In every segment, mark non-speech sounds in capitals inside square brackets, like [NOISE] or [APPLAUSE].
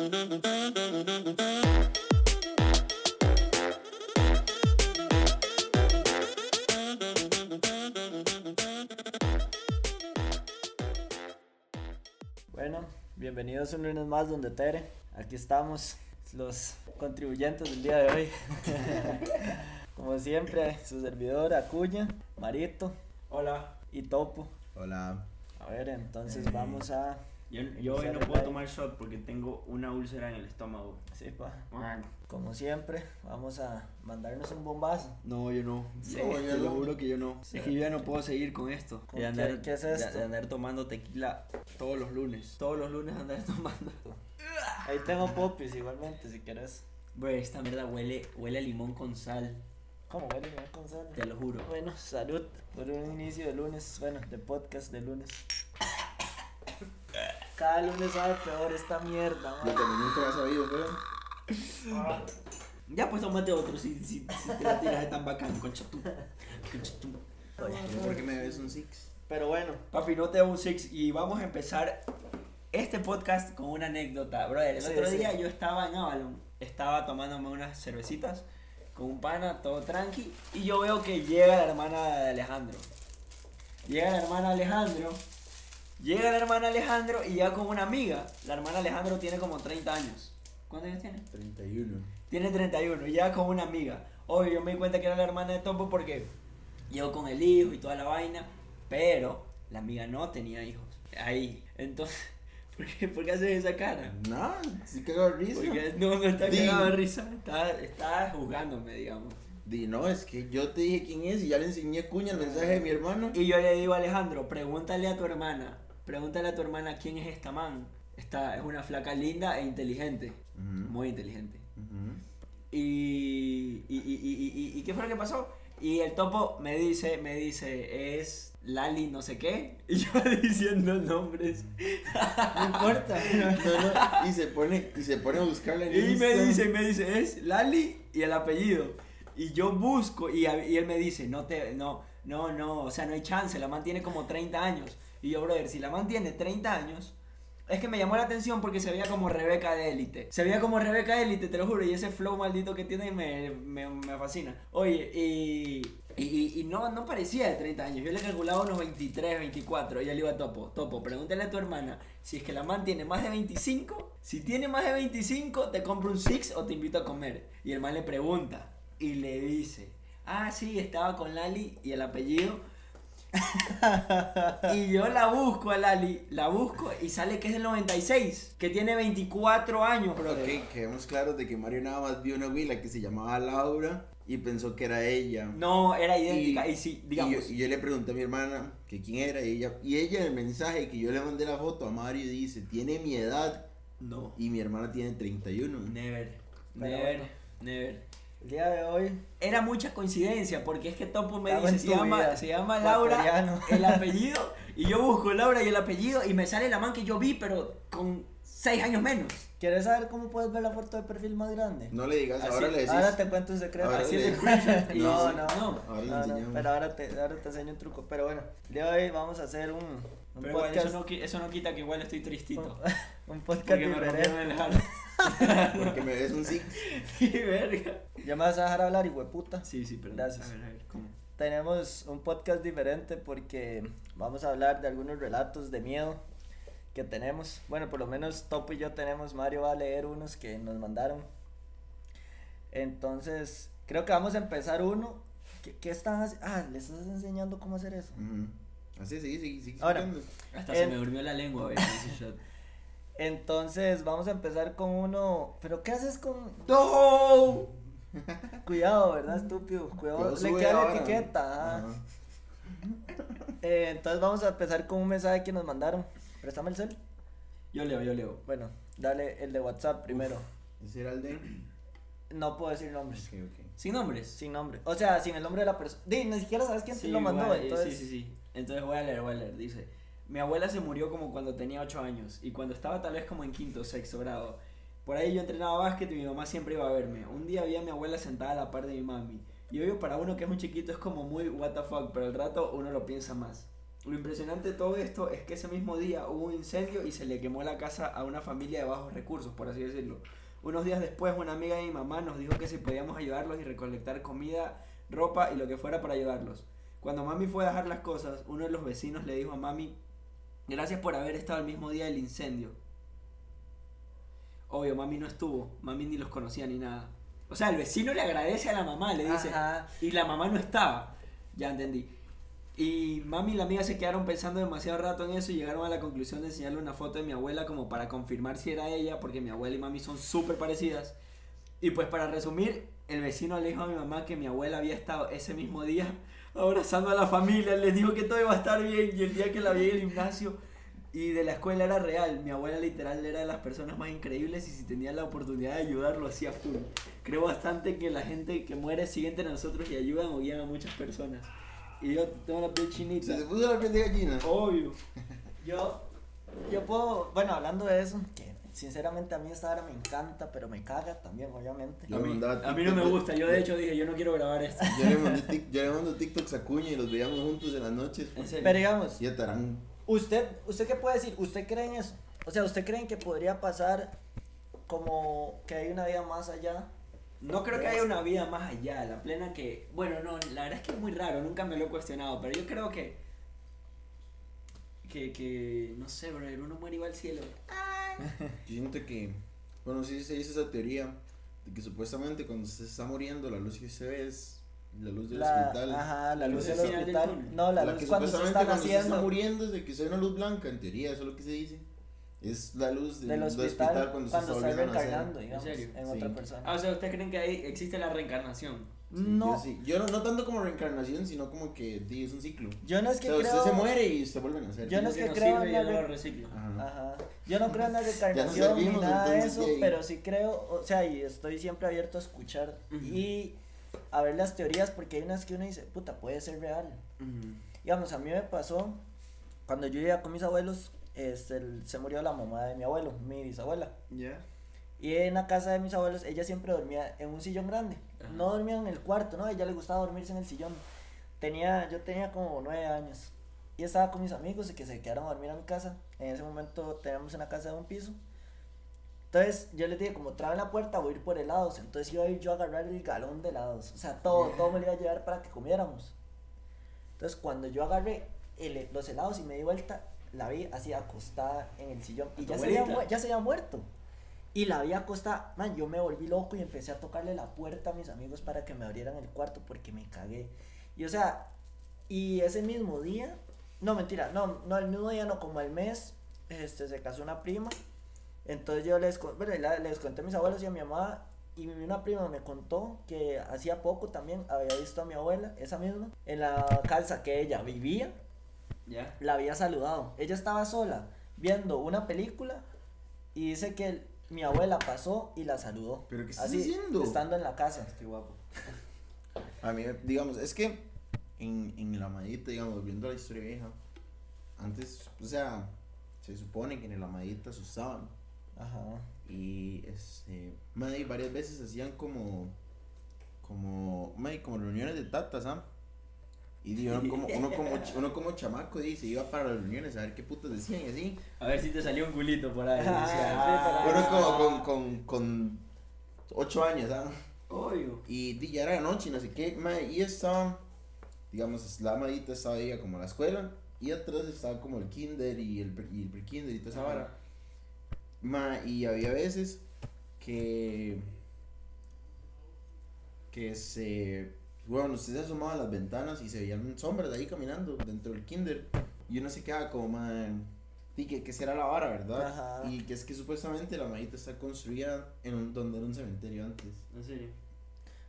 Bueno, bienvenidos un lunes más donde Tere. Aquí estamos, los contribuyentes del día de hoy. [LAUGHS] Como siempre, su servidor Acuña, Marito Hola. y Topo. Hola. A ver, entonces vamos a... Yo, yo hoy no puedo tomar shot porque tengo una úlcera en el estómago. Sí, pa. Como siempre, vamos a mandarnos un bombazo. No, yo no. Sí. No, yo lo juro que yo no. Es que yo ya no puedo seguir con esto. ¿Con De andar, qué- qué es esto? De, andar tomando tequila todos los lunes. Todos los lunes andar [LAUGHS] tomando. Ahí tengo popis igualmente, si quieres. Bro, esta mierda huele, huele a limón con sal. ¿Cómo huele mi con sal? Te lo juro. Bueno, salud por un inicio de lunes, bueno, de podcast de lunes. Cada lunes sabe peor esta mierda, Lo man. que nunca has sabido, feo. Ya pues tómate otro si, si, si te la tiras de tan bacán, concha tú. Concha tú. ¿Pero ¿Por qué me ves un six? Pero bueno, Papi, no te hago un six y vamos a empezar este podcast con una anécdota, brother. El Sí, otro sí. día yo estaba en Avalon, estaba tomándome unas cervecitas con un pana, todo tranqui, y yo veo que llega la hermana de Alejandro. Llega la hermana Alejandro, llega la hermana Alejandro y llega con una amiga. La hermana Alejandro tiene como 30 años. ¿Cuántos años tiene? 31. Tiene 31 y llega con una amiga. Obvio, yo me di cuenta que era la hermana de Topo porque llegó con el hijo y toda la vaina, pero la amiga no tenía hijos. Ahí. Entonces, [LAUGHS] ¿por qué, por qué haces esa cara? No, sí cago de risa. Porque no, no está cagado de risa, está, está juzgándome, digamos. Di, no, es que yo te dije quién es y ya le enseñé cuña el mensaje de mi hermano. Y yo le digo a Alejandro, pregúntale a tu hermana, pregúntale a tu hermana quién es esta man. Esta es una flaca linda e inteligente, Ujú, muy inteligente. ujú. Y, y, y, y, y- y qué fue lo que pasó? Y el topo me dice, me dice, es Lali no sé qué. [LAUGHS] Y yo diciendo nombres. no importa. [LAUGHS] No, no, y se pone, y se pone a buscarla en Y me Insta. dice, me dice, es Lali y el apellido. Y yo busco y él me dice, no te, no, no, no, o sea, no hay chance, la man tiene como 30 años. Y yo, brother, si la man tiene 30 años, es que me llamó la atención porque se veía como Rebeca de élite. Se veía como Rebeca de élite, te lo juro, y ese flow maldito que tiene me, me, me fascina. Oye, y, y, no, no parecía de 30 años, yo le calculaba unos 23, 24, y le iba a Topo, Topo, pregúntale a tu hermana si es que la man tiene más de 25, si tiene más de 25, te compro un six o te invito a comer. Y el man le pregunta, y le dice, ah, sí, estaba con Lali y el apellido. [LAUGHS] y yo la busco a Lali, la busco y sale que es del 96, que tiene 24 años, bro. Ok, quedemos claros de que Mario nada más vio una huila que se llamaba Laura y pensó que era ella. No, era idéntica. Y, sí, Y digamos. yo, y yo le pregunté a mi hermana que quién era y ella, y ella en el mensaje que yo le mandé la foto a Mario dice, tiene mi edad no. y mi hermana tiene 31. Never. Pero Never. bueno. Never. El día de hoy, Era mucha coincidencia porque es que Topo me Estaba dice, se llama, se llama Laura, [LAUGHS] el apellido, y yo busco Laura y el apellido y me sale la man que yo vi, pero con 6 años menos. ¿quieres saber cómo puedes ver la foto de perfil más grande? No le digas, Así- ahora le decís. Ahora te cuento un secreto. Ahora Así le- [LAUGHS] [LAUGHS] No, no, no. Ahora le No, pero ahora te, ahora te enseño un truco. Pero bueno, el día de hoy vamos a hacer un, un Pero igual, podcast. eso, no, eso no quita que igual estoy tristito. un, podcast Porque me rompieron el diferente. heart. [LAUGHS] Porque me ves un six. Qué verga. Ya me vas a dejar hablar, hueputa. Sí, sí, perdón. Gracias. A ver, a ver, ¿cómo? Tenemos un podcast diferente porque vamos a hablar de algunos relatos de miedo que tenemos. Bueno, por lo menos Topo y yo tenemos. Mario va a leer unos que nos mandaron. Entonces, creo que vamos a empezar uno. ¿Qué, qué están haciendo? Ah, ¿le estás enseñando cómo hacer eso? Ujú. Así, sí, sí, sí. Ahora. Hasta En- se me durmió la lengua, ese shot. Entonces, vamos a empezar con uno. ¿Pero qué haces con.? ¡No! [LAUGHS] Cuidado, ¿verdad, estúpido? Cuidado, le queda la ahora. etiqueta. ah. Ajá. Eh, entonces, vamos a empezar con un mensaje que nos mandaron. Préstame el cel. Yo leo, yo leo. Bueno, dale el de WhatsApp primero. ¿Ese era el de? No puedo decir nombres. Ok, ok. ¿Sin nombres? Sin nombre. O sea, sin el nombre de la persona. Ni siquiera sabes quién te lo mandó. igual, eh, entonces, Sí, sí, sí. Entonces voy a leer, voy a leer. Dice, mi abuela se murió como cuando tenía 8 años y cuando estaba tal vez como en quinto o sexto grado. Por ahí yo entrenaba básquet y mi mamá siempre iba a verme. Un día vi a mi abuela sentada a la par de mi mami. Y obvio para uno que es un chiquito es como muy what the fuck, pero al rato uno lo piensa más. Lo impresionante de todo esto es que ese mismo día hubo un incendio y se le quemó la casa a una familia de bajos recursos, por así decirlo. Unos días después, una amiga de mi mamá nos dijo que si podíamos ayudarlos y recolectar comida, ropa y lo que fuera para ayudarlos. Cuando mami fue a dejar las cosas, uno de los vecinos le dijo a mami, gracias por haber estado el mismo día del incendio. Obvio, mami no estuvo, mami ni los conocía ni nada. O sea, el vecino le agradece a la mamá, le dice, Ajá. y la mamá no estaba. Ya entendí. Y mami y la amiga se quedaron pensando demasiado rato en eso y llegaron a la conclusión de enseñarle una foto de mi abuela como para confirmar si era ella, porque mi abuela y mami son súper parecidas. Y pues para resumir, el vecino le dijo a mi mamá que mi abuela había estado ese mismo día abrazando a la familia, les dijo que todo iba a estar bien y el día que la vi en el gimnasio y de la escuela era real, mi abuela literal era de las personas más increíbles y si tenía la oportunidad de ayudar lo hacía full. Creo bastante que la gente que muere sigue entre nosotros y ayudan o guían a muchas personas. Y yo tengo la piel chinita. Se te puso la piel de gallina. Obvio. [LAUGHS] Yo, yo puedo, bueno, hablando de eso, que sinceramente a mí esta hora me encanta, pero me caga también, obviamente. Yo A mí, a mí no me gusta, yo de hecho dije, yo no quiero grabar esto. Yo le, mandé tic- yo le mando TikToks a Cuña y los veíamos juntos en las noches. En serio. Pero digamos, Y. ¿usted, ¿usted qué puede decir? ¿Usted cree en eso? O sea, ¿usted cree que podría pasar como que hay una vida más allá? No creo que haya una vida más allá, la plena que... Bueno, no, la verdad es que es muy raro, nunca me lo he cuestionado, pero yo creo que... Que, que no sé, bro, uno muere igual al cielo. [LAUGHS] Yo siento que, bueno, sí se dice esa teoría de que supuestamente cuando se está muriendo la luz que se ve es la luz del La, hospital. ajá, la luz del hospital. No, la, La luz que cuando se supuestamente están cuando se está muriendo es de que soy una luz blanca, en teoría, eso es lo que se dice. Es la luz del, del del hospital, cuando, cuando, se está está volviendo a nacer. reencarnando, digamos, serio? en Sí. otra persona. Ah, o sea, ¿ustedes creen que ahí existe la reencarnación? Sí, no, Yo, sí. Yo no, no tanto como reencarnación, sino como que sí, es un ciclo. yo no es O que sea, creo... usted se muere y usted vuelve a nacer. Yo no es que nos creo sirve en la re- reciclo. Ajá. Ajá. Yo no creo en la [LAUGHS] reencarnación ni nada de eso, pero sí creo, o sea, y estoy siempre abierto a escuchar y a ver las teorías, porque hay unas que uno dice, puta, puede ser real. Ujú. Digamos, a mí me pasó, cuando yo iba con mis abuelos, este, el- se murió la mamá de mi abuelo, mi bisabuela. ¿Ya? Y en la casa de mis abuelos, ella siempre dormía en un sillón grande. Ajá. No dormía en el cuarto, ¿no? A ella le gustaba dormirse en el sillón. Tenía, yo tenía como nueve años. Y estaba con mis amigos y que se quedaron a dormir a mi casa. En ese momento teníamos una casa de un piso. Entonces yo les dije, como traen la puerta, voy a ir por helados. Entonces iba a ir yo a agarrar el galón de helados. O sea, todo, [LAUGHS] todo me lo iba a llevar para que comiéramos. Entonces cuando yo agarré el- los helados y me di vuelta, la vi así acostada en el sillón. Y ya se había muerto. Y la vi acostada, man, yo me volví loco y empecé a tocarle la puerta a mis amigos para que me abrieran el cuarto porque me cagué. Y o sea, y ese mismo día, no mentira, no, no el mismo día, no, como al mes, este, se casó una prima. Entonces yo les, bueno, les conté a mis abuelos y a mi mamá. Y una prima me contó que hacía poco también había visto a mi abuela, esa misma, en la casa que ella vivía, ¿Ya? la había saludado. Ella estaba sola viendo una película y dice que mi abuela pasó y la saludó. ¿Pero qué estás Así, diciendo? Estando en la casa. Estoy guapo. A mí, digamos, es que en, en la amadita, digamos, viendo la historia vieja, antes, o sea, se supone que en el amadita se usaban. Ajá. Y este, mae, varias veces hacían como, como, mae, como reuniones de tatas, ¿ah? Y di, uno como, uno como, [LAUGHS] uno como chamaco dice, iba para las reuniones a ver qué putas decían y así. A ver si te salió un culito por ahí. Ah, Uno Ah. como con, con, con ocho años, ¿ah? Obvio. Y ya era noche, y no sé qué, mae, y estaba, digamos, la amadita estaba ahí como la escuela, y atrás estaba como el kinder y el, pre- y el pre-kinder y toda esa vara. Ma, y había veces que. que se. Bueno, usted se asomaba a las ventanas y se veían sombras ahí caminando dentro del kinder. Y uno se quedaba como, man. Y que, que será la vara, ¿verdad? Ajá. Y que es que supuestamente la madita está construida en un, donde era un cementerio antes. En serio.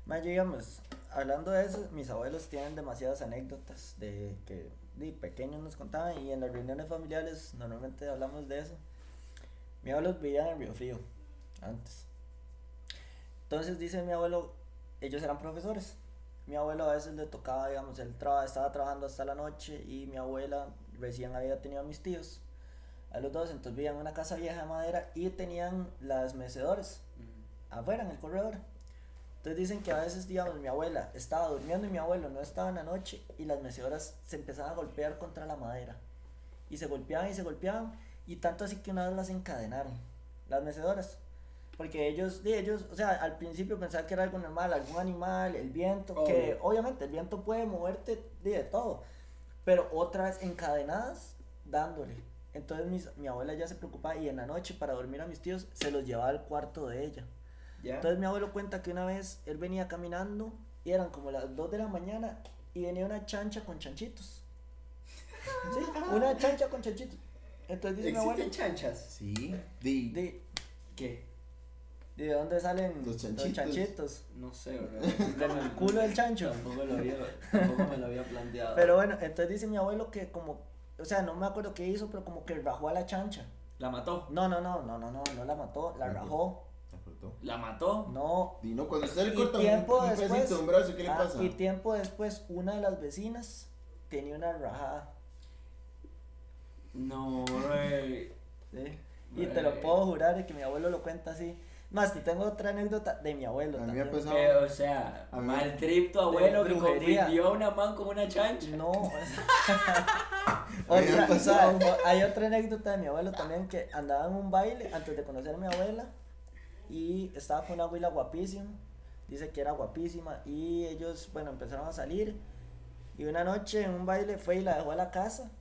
Ma, yo, digamos, hablando de eso, mis abuelos tienen demasiadas anécdotas de que de pequeños nos contaban y en las reuniones familiares normalmente hablamos de eso. Mi abuelo vivía en Río Frío antes. Entonces dice mi abuelo, ellos eran profesores. Mi abuelo a veces le tocaba, digamos, él traba- estaba trabajando hasta la noche y mi abuela recién había tenido a mis tíos. A los dos, entonces vivían en una casa vieja de madera y tenían las mecedores afuera en el corredor. Entonces dicen que a veces, digamos, mi abuela estaba durmiendo y mi abuelo no estaba en la noche y las mecedoras se empezaban a golpear contra la madera. Y se golpeaban y se golpeaban y tanto así que una vez las encadenaron, las mecedoras. Porque ellos, de ellos, o sea, al principio pensaban que era algo normal, algún animal, el viento, que obviamente el viento puede moverte de, de todo, pero otra vez encadenadas dándole. Entonces mis- mi abuela ya se preocupaba y en la noche para dormir a mis tíos se los llevaba al cuarto de ella. Entonces mi abuelo cuenta que una vez él venía caminando y eran como las 2 de la mañana y venía una chancha con chanchitos. Sí, una [LAUGHS] chancha con chanchitos. Entonces dice mi abuelo, ¿Existen chanchas? Sí. Di, ¿de, ¿Qué? De dónde salen Los chanchitos. chanchitos? No sé, bro. Del culo del chancho. Tampoco, lo había, tampoco me lo había planteado. Pero bueno, entonces dice mi abuelo que como, o sea, no me acuerdo qué hizo, pero como que rajó a la chancha. ¿La mató? No, no, no, no, no, no, no la mató, la La rajó. ¿La mató? No. Di, no, cuando usted le Y corta un, tiempo un después- pedacito de un brazo, ¿qué le Ah, pasa? y tiempo después, una de las vecinas tenía una rajada. No, güey. ¿sí? Y te lo puedo jurar de que mi abuelo lo cuenta así. Más, te tengo otra anécdota de mi abuelo A mí me ha también. pasado- Eh, o sea, A mí- mal trip tu abuelo que confundió a una man con una chancha. No. [LAUGHS] otra, o sea, pasado. o- hay otra anécdota de mi abuelo también que andaba en un baile antes de conocer a mi abuela y estaba con una abuela guapísima. Dice que era guapísima y ellos, bueno, empezaron a salir y una noche en un baile fue y la dejó a la casa.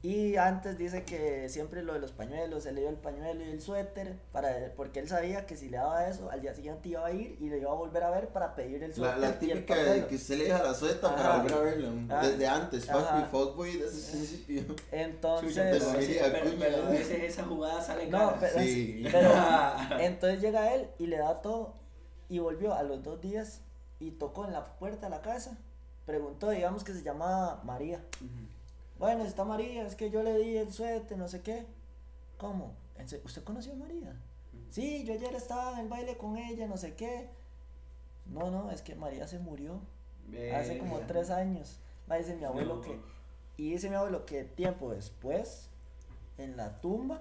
Y antes dice que siempre lo de los pañuelos, se le dio el pañuelo y el suéter, para, porque él sabía que si le daba eso, al día siguiente iba a ir y le iba a volver a ver para pedir el La, suéter. la y el típica de que usted le deja la sueta para volver a verlo. Ah. Desde antes. Fuckboy, desde el principio. Entonces, Chucha, pero, familia, pero- cuña. pero a veces esa jugada sale No, cara. pero, Sí. pero [LAUGHS] entonces llega él y le da todo y volvió a los dos días y tocó en la puerta de la casa. Preguntó, digamos que se llamaba María. Bueno, está María, es que yo le di el suéter, no sé qué. ¿Cómo? ¿En se- ¿Usted conoció a María? Sí, yo ayer estaba en el baile con ella, no sé qué. No, no, es que María se murió hace como tres años. Va, dice mi abuelo No. que. Y dice mi abuelo que tiempo después, en la tumba,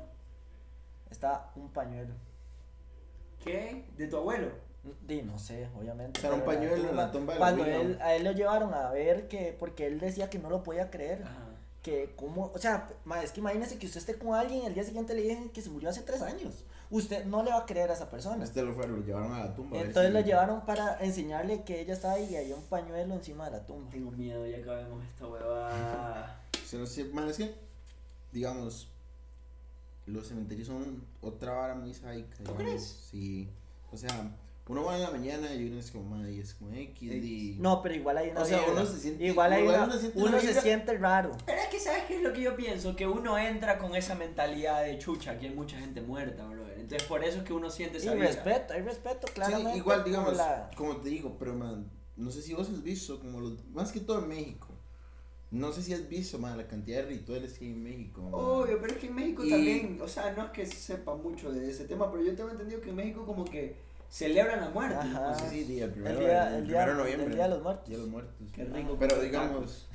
está un pañuelo. ¿Qué? ¿De tu abuelo? Di, no sé, obviamente. Sea, un pañuelo en la tumba de la Cuando él, a él lo llevaron a ver que, porque él decía que no lo podía creer. Ajá. Que como, o sea, ma, es que imagínese que usted esté con alguien y el día siguiente le dicen que se murió hace tres años. Usted no le va a creer a esa persona. Este lo fueron, lo llevaron a la tumba. Entonces si- lo llevaron para enseñarle que ella estaba ahí y había un pañuelo encima de la tumba. Tengo miedo, ya acabemos esta huevada. Se nos es que, digamos, los cementerios son otra vara muy sádica. ¿Tú digamos. crees? Sí. O sea, uno va en la mañana y uno es como, madre, y es como X, y... No, pero igual hay una O sea, vibra. uno se siente- igual hay igual una- uno siente uno se siente raro. Pero es que, ¿sabes qué es lo que yo pienso? Que uno entra con esa mentalidad de chucha, aquí hay mucha gente muerta, brother. Entonces, por eso es que uno siente Y esa vibra. respeto, hay respeto, Sí, claramente. igual, digamos, la- como te digo, pero man, no sé si vos has visto, como los, más que todo en México, no sé si has visto, man, la cantidad de rituales que hay en México. man. Obvio, pero es que en México Y- también, o sea, no es que sepa mucho de ese tema, pero yo tengo entendido que en México como que celebran la muerte. Ajá. No sé si día, el primero, el día, el el primero día, de noviembre. el día de los muertos. Día de los muertos. Qué rico Pero comer digamos,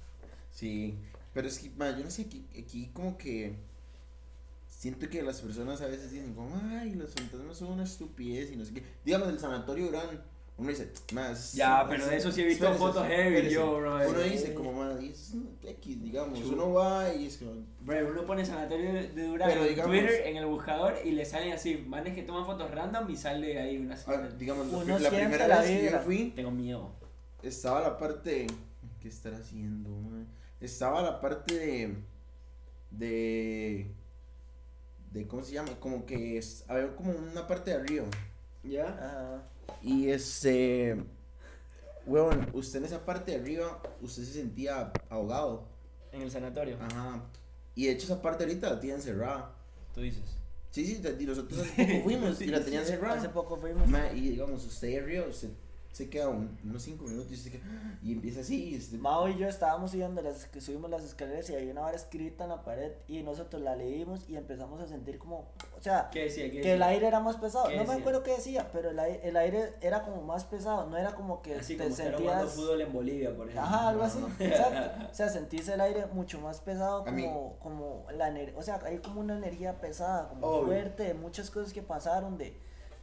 [LAUGHS] sí, pero es que, man, yo no sé, aquí, aquí como que siento que las personas a veces dicen como, ay, los fantasmas son una estupidez y no sé qué. Digamos, el sanatorio Durán, uno dice, más. Ya, pero de eso sí he visto fotos heavy, yo, bro. Uno Sí. dice como, y es un X, digamos, Chulo. uno va y es como, Bro, uno pone sanatorio de Pero en Twitter en el buscador y le salen así, manes que toman fotos random y sale ahí una ah, digamos, la, Uno la siente primera la vez que yo fui, Tengo miedo. estaba la parte ¿qué estará haciendo man? estaba la parte de de de cómo se llama como que es, había como una parte de arriba ¿Ya? Ajá. Y este huevón usted en esa parte de arriba usted se sentía ahogado En el sanatorio. ajá y de hecho esa parte ahorita la tienen cerrada Tú dices. sí sí y nosotros hace [LAUGHS] poco fuimos y la tenían cerrada Hace poco fuimos. Ma, y digamos usted ahí arriba usted se queda un- unos 5 minutos y, se queda, y empieza así y este, Mao y yo estábamos subiendo las, que subimos las escaleras y había una vara escrita en la pared y nosotros la leímos y empezamos a sentir como, o sea, ¿Qué decía? ¿Qué que el aire era más pesado. ¿Qué No me acuerdo qué decía, pero el aire, el aire era como más pesado, no era como que Así te como jugando sentías... fútbol en Bolivia, por ejemplo. Ajá, algo así, [LAUGHS] exacto. O sea, sentís el aire mucho más pesado, como, como la energía, o sea, hay como una energía pesada, como Obvio. fuerte, de muchas cosas que pasaron, de,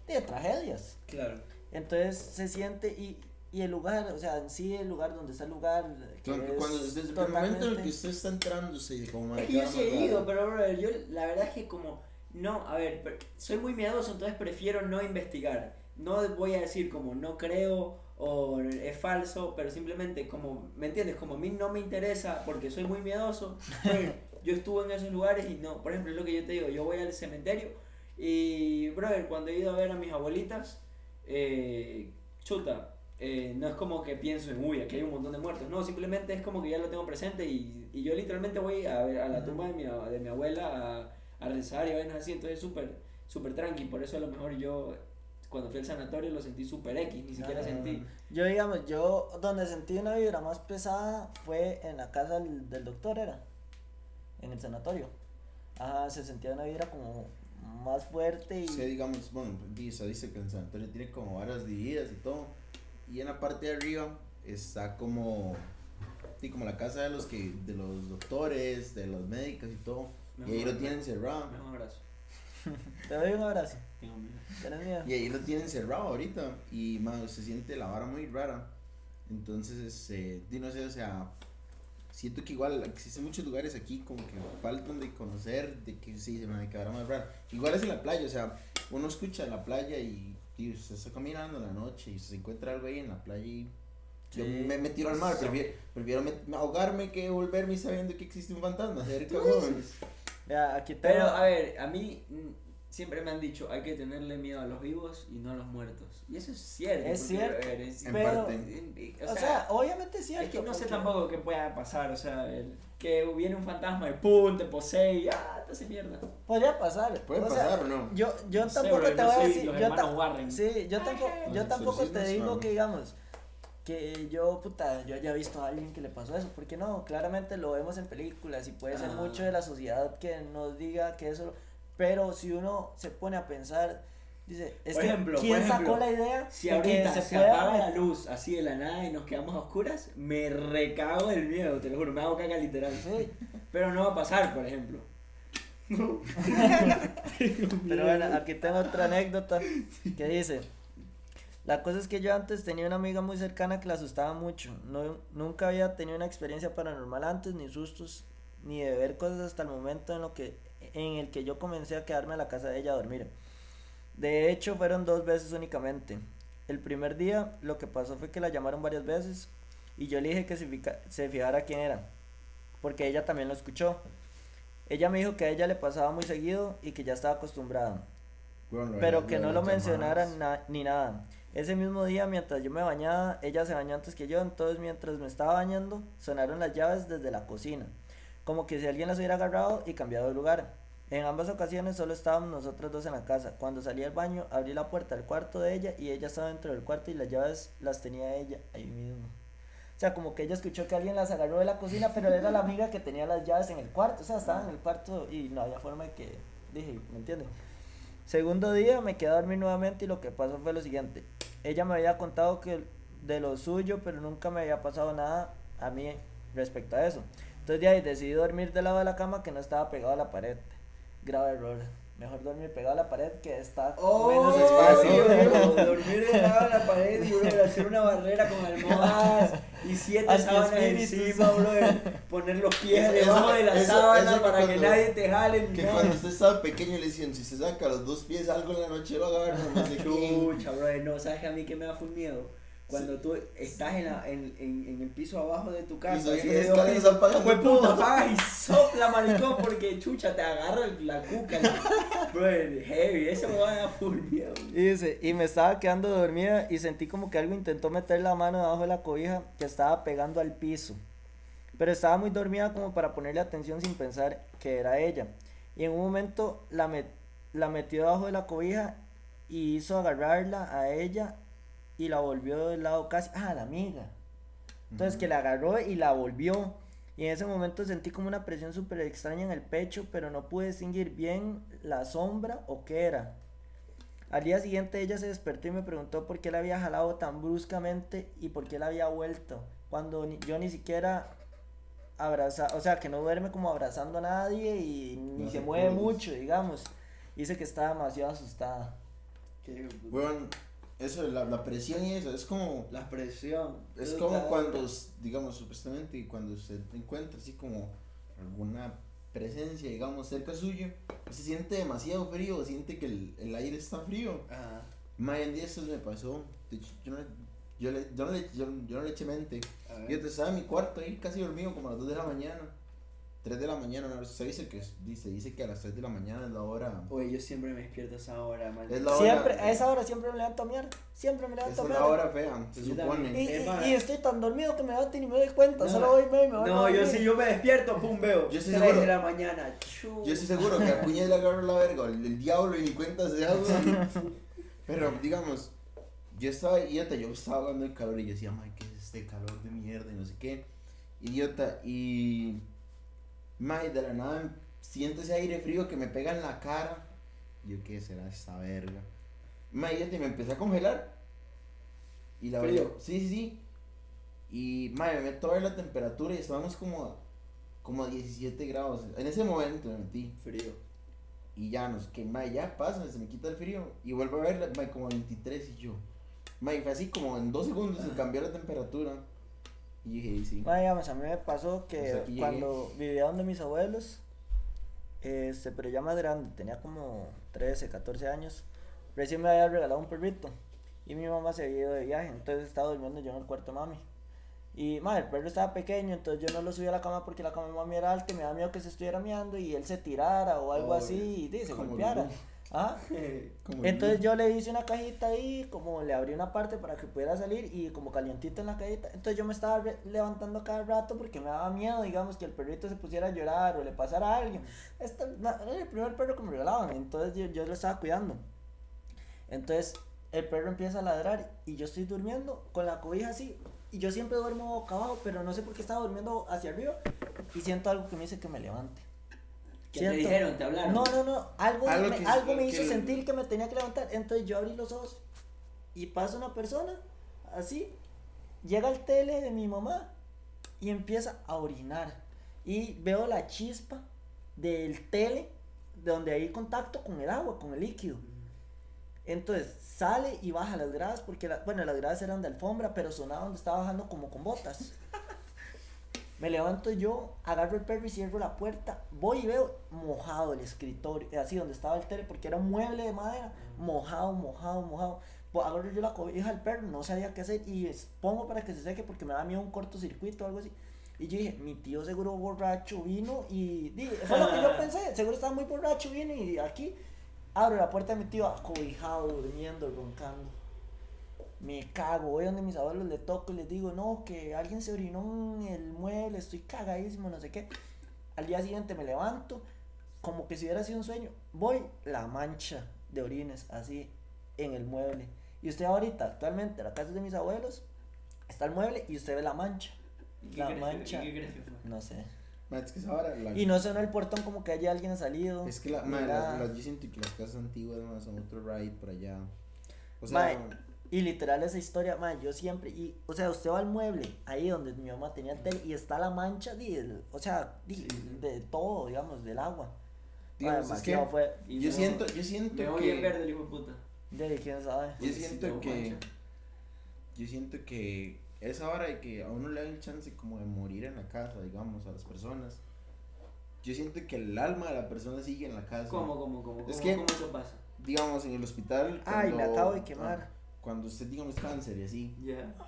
de tragedias. Claro. Entonces se siente y, y el lugar, o sea, en sí el lugar donde está el lugar. que Cuando, es cuando desde el momento en el que usted está entrando, se dice como Es que yo sí he ido, pero brother, yo la verdad es que como, no, a ver, soy muy miedoso, entonces prefiero no investigar. No voy a decir como no creo o es falso, pero simplemente como, ¿me entiendes? Como a mí no me interesa porque soy muy miedoso. brother, [LAUGHS] yo estuve en esos lugares y no, por ejemplo, es lo que yo te digo, yo voy al cementerio y, brother, cuando he ido a ver a mis abuelitas, eh, chuta, eh, no es como que pienso en, uy, aquí hay un montón de muertos. No, simplemente es como que ya lo tengo presente y, y yo literalmente voy a, ver, a la tumba de mi, a- de mi abuela a, a rezar y vainas así. Entonces, súper, súper tranqui. Por eso a lo mejor yo, cuando fui al sanatorio, lo sentí súper X. Ni siquiera Ah. sentí. Yo, digamos, yo donde sentí una vibra más pesada fue en la casa del, del doctor, era. En el sanatorio. Ajá, se sentía una vibra como más fuerte y. Sí, digamos, bueno, dice, dice que el sanatorio tiene como varias divididas y todo. Y en la parte de arriba está como, sí, como la casa de los que, de los doctores, de los médicos y todo. Y ahí lo tienen cerrado. Un abrazo. [LAUGHS] Te doy un abrazo. Tengo miedo. ¿Tienes miedo? Y ahí lo tienen cerrado ahorita. Y man, se siente la vara muy rara. Entonces, eh, no sé, o sea, siento que igual existen muchos lugares aquí como que faltan de conocer, de que sí, se me quedará más raro. Igual es en la playa, o sea, uno escucha en la playa y, y usted está caminando en la noche y se encuentra algo ahí en la playa y yo me, me tiro al mar, prefiero, prefiero met- ahogarme que volverme sabiendo que existe un fantasma. cerca. [LAUGHS] Pero, a ver, a mí siempre me han dicho, hay que tenerle miedo a los vivos y no a los muertos. Y eso es cierto. Es cierto, a ver, es- En pero- parte. en- o, sea, obviamente es cierto. Es que no sé tampoco qué pueda pasar, o sea, el- que viene un fantasma y pum, te posee y ah, te hace mierda. Podría pasar. Puede o sea, pasar o no. Yo, yo No sé, tampoco bro, te no voy a decir. los Yo, hermanos ta- Warren. sí, yo tampoco, yo tampoco te digo que digamos que yo, puta, yo haya visto a alguien que le pasó eso. Porque no, claramente lo vemos en películas y puede ser Ah. mucho de la sociedad que nos diga que eso. Pero si uno se pone a pensar, dice, es Por que ejemplo, por ¿quién ejemplo, sacó la idea Si ahorita se, pueda apaga la luz así de la nada y nos quedamos a oscuras, me recago del miedo, te lo juro, me hago caca literal. Sí, Pero no va a pasar, por ejemplo. [LAUGHS] Pero bueno, aquí tengo otra anécdota que dice, la cosa es que yo antes tenía una amiga muy cercana que la asustaba mucho. No, nunca había tenido una experiencia paranormal antes, ni sustos, ni de ver cosas hasta el momento en, lo que, en el que yo comencé a quedarme a la casa de ella a dormir. De hecho, fueron dos veces únicamente. El primer día lo que pasó fue que la llamaron varias veces y yo le dije que se, fica- se fijara quién era, porque ella también lo escuchó. Ella me dijo que a ella le pasaba muy seguido y que ya estaba acostumbrada, pero que no lo mencionara na- ni nada. Ese mismo día, mientras yo me bañaba, ella se bañó antes que yo, entonces mientras me estaba bañando, sonaron las llaves desde la cocina, como que si alguien las hubiera agarrado y cambiado de lugar. En ambas ocasiones solo estábamos nosotros dos en la casa. Cuando salí del baño, abrí la puerta del cuarto de ella y ella estaba dentro del cuarto y las llaves las tenía ella ahí mismo. O sea, como que ella escuchó que alguien las agarró de la cocina, pero era la amiga que tenía las llaves en el cuarto. O sea, estaba en el cuarto y no había forma de que... Dije, ¿me entiendes? Segundo día me quedé a dormir nuevamente y lo que pasó fue lo siguiente. Ella me había contado que de lo suyo, pero nunca me había pasado nada a mí respecto a eso. Entonces de ahí decidí dormir del lado de la cama que no estaba pegado a la pared. Grave error. Mejor dormir pegado a la pared que está Oh, menos espacio. bro, [LAUGHS] dormir de lado de la pared y bro, hacer una barrera con almohadas y siete sábanas encima, bro, poner los pies Eso- debajo de la sábana para que nadie te jale ni Que nada. cuando usted estaba pequeño le decían, si se saca los dos pies algo en la noche lo agarra, no sé. Chucha, bro, no, ¿sabes a mí que me da full miedo? Cuando tú estás en, la, en, en, en el piso abajo de tu casa Y dos escaleras apagando Fue puta, apagas y sopla, maricón, porque chucha, te agarra la cuca. [LAUGHS] Bro, heavy, eso me va a dar full miedo. Y dice, y me estaba quedando dormida y sentí como que algo intentó meter la mano debajo de la cobija que estaba pegando al piso. Pero estaba muy dormida como para ponerle atención sin pensar que era ella. Y en un momento la, met- la metió debajo de la cobija y hizo agarrarla a ella y la volvió del lado casi, ah, la amiga. Entonces que la agarró y la volvió. Y en ese momento sentí como una presión súper extraña en el pecho, pero no pude distinguir bien la sombra o qué era. Al día siguiente ella se despertó y me preguntó por qué la había jalado tan bruscamente y por qué la había vuelto. Cuando ni- yo ni siquiera abraza, o sea, que no duerme como abrazando a nadie y ni No se se mueve mucho, digamos. Dice que estaba demasiado asustada. Weón, eso, la, la presión y eso, es como, La presión. es como cuando, digamos, supuestamente, cuando usted encuentra así como alguna presencia, digamos, cerca suyo, se siente demasiado frío, siente que el, el aire está frío. Ajá. Más en día eso me pasó, yo no, yo, le, yo, no le, yo, yo no le eché mente. Yo estaba en mi cuarto ahí casi dormido como a las 2 de la mañana. 3 de la mañana, no, se dice que, dice, dice que a las 3 de la mañana es la hora. Oye, yo siempre me despierto a esa hora, man. Es la hora. Siempre, a esa hora siempre me levanto a miar. Siempre me levanto a es miar. la hora fea, se Y, supone. también. y, y estoy tan dormido que me levanto y ni me doy cuenta. No, solo voy y me, me voy a No, yo sí, yo me despierto, pum, veo. Yo estoy 3 seguro. de la mañana. chu. Yo estoy seguro que a Cuña le agarró la verga, el, el diablo y ni cuenta se güey. Pero, digamos, yo estaba, idiota, yo estaba hablando de calor y yo decía, ay, ¿qué es este calor de mierda y no sé qué? Idiota, y. May, de la nada siento ese aire frío que me pega en la cara. Yo, ¿qué será esta verga? May, idiota, y me empecé a congelar. Y la ¿Frío? sí, sí, sí. Y, may, me meto a ver la temperatura y estábamos como, a- como a 17 grados. En ese momento me metí. Frío. Y ya, no sé qué, mae, ya pasa, se me quita el frío. Y vuelvo a verla, mae, como a 23 y yo. Mae, fue así como en dos segundos se cambió la temperatura. Y dije, y sí. Digamos, a mí me pasó que Pues llegué. cuando vivía donde mis abuelos, este, pero ya más grande, tenía como 13, 14 años, recién me había regalado un perrito y mi mamá se había ido de viaje, entonces estaba durmiendo yo en el cuarto de mami. Y ma, el perro estaba pequeño, entonces yo no lo subí a la cama porque la cama de mami era alta y me da miedo que se estuviera meando y él se tirara o algo Oh, así y di, se golpeara. Ah, [LAUGHS] entonces yo le hice una cajita ahí, como le abrí una parte para que pudiera salir y como calientito en la cajita. Entonces yo me estaba levantando cada rato porque me daba miedo, digamos, que el perrito se pusiera a llorar o le pasara a alguien. Este era el primer perro que me regalaban, entonces yo, yo lo estaba cuidando. Entonces el perro empieza a ladrar y yo estoy durmiendo con la cobija así. Y yo siempre duermo boca abajo, pero no sé por qué estaba durmiendo hacia arriba. Y siento algo que me dice que me levante. ¿Qué te dijeron? ¿Te hablaron? No, no, no. Algo, Algo me, que- algo me que hizo sentir que me tenía que levantar. Entonces yo abrí los ojos y pasa una persona así. Llega al tele de mi mamá y empieza a orinar. Y veo la chispa del tele de donde hay contacto con el agua, con el líquido. Entonces sale y baja las gradas porque, la- bueno, las gradas eran de alfombra, pero sonaba donde estaba bajando como con botas. Me levanto yo, agarro el perro y cierro la puerta. Voy y veo mojado el escritorio, así donde estaba el tele, porque era un mueble de madera. Mojado, mojado, mojado. Pues agarro yo la cobija del perro, no sabía qué hacer y pongo para que se seque porque me da miedo un cortocircuito o algo así. Y yo dije, mi tío seguro borracho vino y di, fue lo que yo [LAUGHS] pensé, seguro estaba muy borracho, vino y aquí abro la puerta de mi tío acobijado, durmiendo, roncando. Me cago, voy donde mis abuelos le toco y les digo, no, que alguien se orinó en el mueble, estoy cagadísimo, no sé qué. Al día siguiente me levanto, como que si hubiera sido un sueño. Voy, la mancha de orines, así, en el mueble. Y usted ahorita, actualmente, la casa de mis abuelos, está el mueble y usted ve la mancha. ¿Y qué La mancha. y? No sé. Es que la- Y no suena el portón como que haya alguien salido. Es que la, las, las- yo siento que las casas antiguas son otro ride por allá. O sea, Y literal esa historia, mae, yo siempre, y, o sea, usted va al mueble, ahí donde mi mamá tenía el tele, y está la mancha, di, el- o sea, Sí, sí. de todo, digamos, del agua. digamos, es que fue, yo no- siento, yo siento Me voy que... en verde el hijo de puta. de quién sabe. Yo siento que- mancha. Yo siento que esa hora de que a uno le da el chance como de morir en la casa, digamos, a las personas. Yo siento que el alma de la persona sigue en la casa. ¿Cómo, cómo, cómo? Es cómo- que- ¿Cómo eso pasa? Digamos, en el hospital. Ay, me cuando- acabo de quemar. ah, cuando usted, digamos, cáncer y así,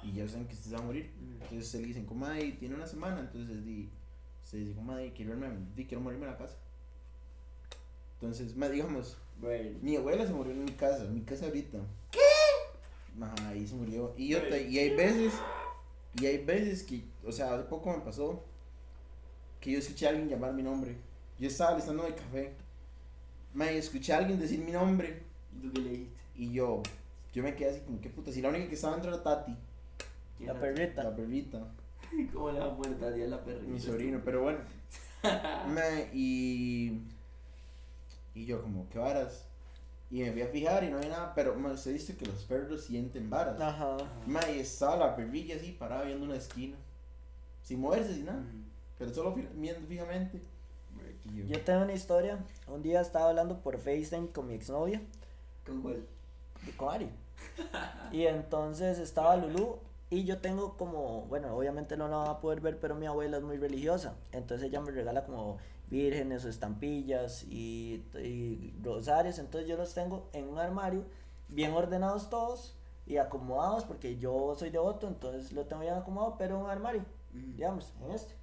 y ya saben que usted se va a morir. Mm. Entonces se le dicen, como, ay, tiene una semana. Entonces di, se dice, como, ay, quiero, irme, di, quiero morirme en la casa. Entonces, ma, digamos, Bueno. mi abuela se murió en mi casa, en mi casa ahorita. ¿Qué? Ajá, ahí se murió. Y, yo, y hay veces, y hay veces que, o sea, hace poco me pasó que yo escuché a alguien llamar mi nombre. Yo estaba listando el café. Y escuché a alguien decir mi nombre. ¿Y tú qué le dijiste? Y yo, yo me quedé así como, qué puta. Si la única que estaba dentro era Tati, ¿Quién La perrita. la perrita, [LAUGHS] ¿Cómo le va a poner Tati a la perrita? mi sobrino. Pero bueno, [LAUGHS] Ma, y, y yo como, qué varas. Y me fui a fijar y no había nada, pero ma, usted dice que los perros sienten varas. Ajá. Ma, y estaba la perrilla así parada viendo una esquina. Sin moverse, sin nada. Mm. Pero solo viendo fijamente. Yo, tengo una historia. Un día estaba hablando por FaceTime con mi exnovia, ¿Con cuál? con Ari. Y entonces estaba Lulu y yo tengo como, bueno, obviamente no la van a poder ver, pero mi abuela es muy religiosa. Entonces ella me regala como vírgenes o estampillas y, y rosarios. Entonces yo los tengo en un armario, bien ordenados todos y acomodados, porque yo soy devoto, entonces lo tengo bien acomodado, pero en un armario, Mm. digamos, en este.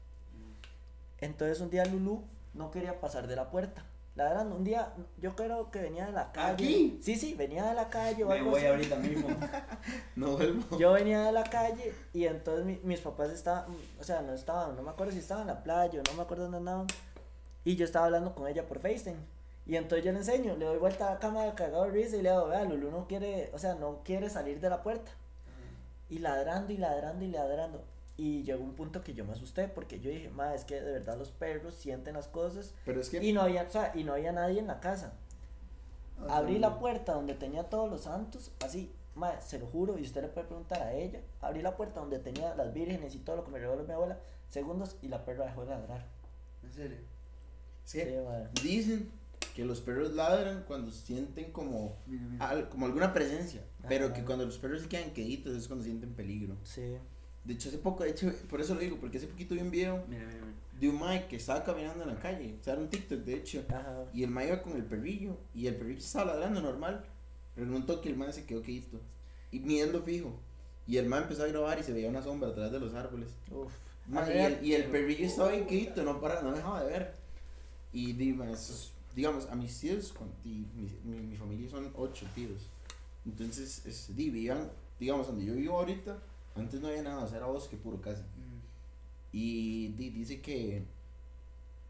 Entonces un día Lulu no quería pasar de la puerta. La verdad, un día yo creo que venía de la calle. ¿Aquí? Sí, sí, venía de la calle. Me voy así. ahorita mismo. [LAUGHS] No vuelvo. Yo venía de la calle y entonces mi- mis papás estaban, o sea, no estaban, no me acuerdo si estaban en la playa o no me acuerdo dónde andaban. Y yo estaba hablando con ella por FaceTime. Y entonces yo le enseño, le doy vuelta a la cámara cagado de risa y le digo, vea, Lulu no quiere, o sea, no quiere salir de la puerta. Y ladrando y ladrando y ladrando. Y llegó un punto que yo me asusté porque yo dije, ma, es que de verdad los perros sienten las cosas. Pero es que. Y no había, o sea, y no había nadie en la casa. Abrí la puerta donde tenía todos los santos, así, ma, se lo juro, y usted le puede preguntar a ella. Abrí la puerta donde tenía las vírgenes y todo lo que me regaló mi abuela, segundos, y la perra dejó de ladrar. ¿En serio? Sí, dicen que los perros ladran cuando sienten como, Mira, mira. al- como alguna presencia. Pero que cuando los perros se quedan queditos es cuando sienten peligro. Sí. De hecho, hace poco, de hecho, por eso lo digo, porque hace poquito vi un video Mira, mira, mira. de un Mike que estaba caminando en la calle. O sea, era un TikTok, de hecho. Ajá. Y el Mike iba con el perrillo. Y el perrillo estaba ladrando normal. Pero en un toque el Mike se quedó quedito. Y midiendo fijo. Y el Mike empezó a grabar y se veía una sombra atrás de los árboles. Uf. Ma, A y, el, y el perrillo estaba bien quedito, no, para, no dejaba de ver. Y dime, esos, digamos, a mis tíos, con, y mi, mi, mi familia son ocho tíos. Entonces, es, di, vivían, digamos, donde yo vivo ahorita, antes no había nada, o sea, era bosque puro casi. Mm. Y di- dice que,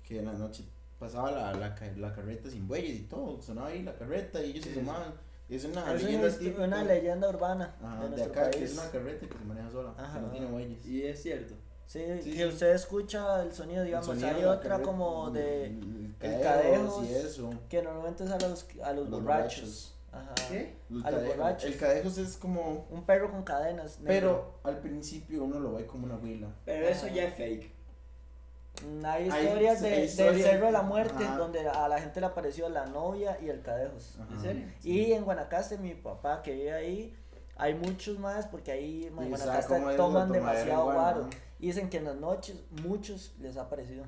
que en la noche pasaba la, la, ca- la carreta sin bueyes y todo, sonaba ahí la carreta y ellos se sumaban. Es una Es leyenda típica una leyenda urbana ajá, de de acá, que país. es una carreta que se maneja sola, que Ajá. no tiene bueyes. Y es cierto. Sí, Sí, que sí. usted escucha el sonido, digamos, El sonido hay otra carreta, como de el cadejos cadejos y eso. que normalmente es a los, a los, Los borrachos. Ajá. ¿Qué? Los A los cadejos. borrachos. El cadejos es como. Un perro con cadenas. negro. Pero al principio uno lo ve como una huila. Pero eso ya es fake. Mm, Hay Hay- historias de, hay del Cerro de la Muerte Ajá. donde a la gente le apareció la novia y el cadejos. Ajá. ¿En serio? Y en Guanacaste, mi papá que vive ahí, hay muchos más porque ahí en Guanacaste toman demasiado. ¿no? Y dicen que en las noches muchos les ha aparecido.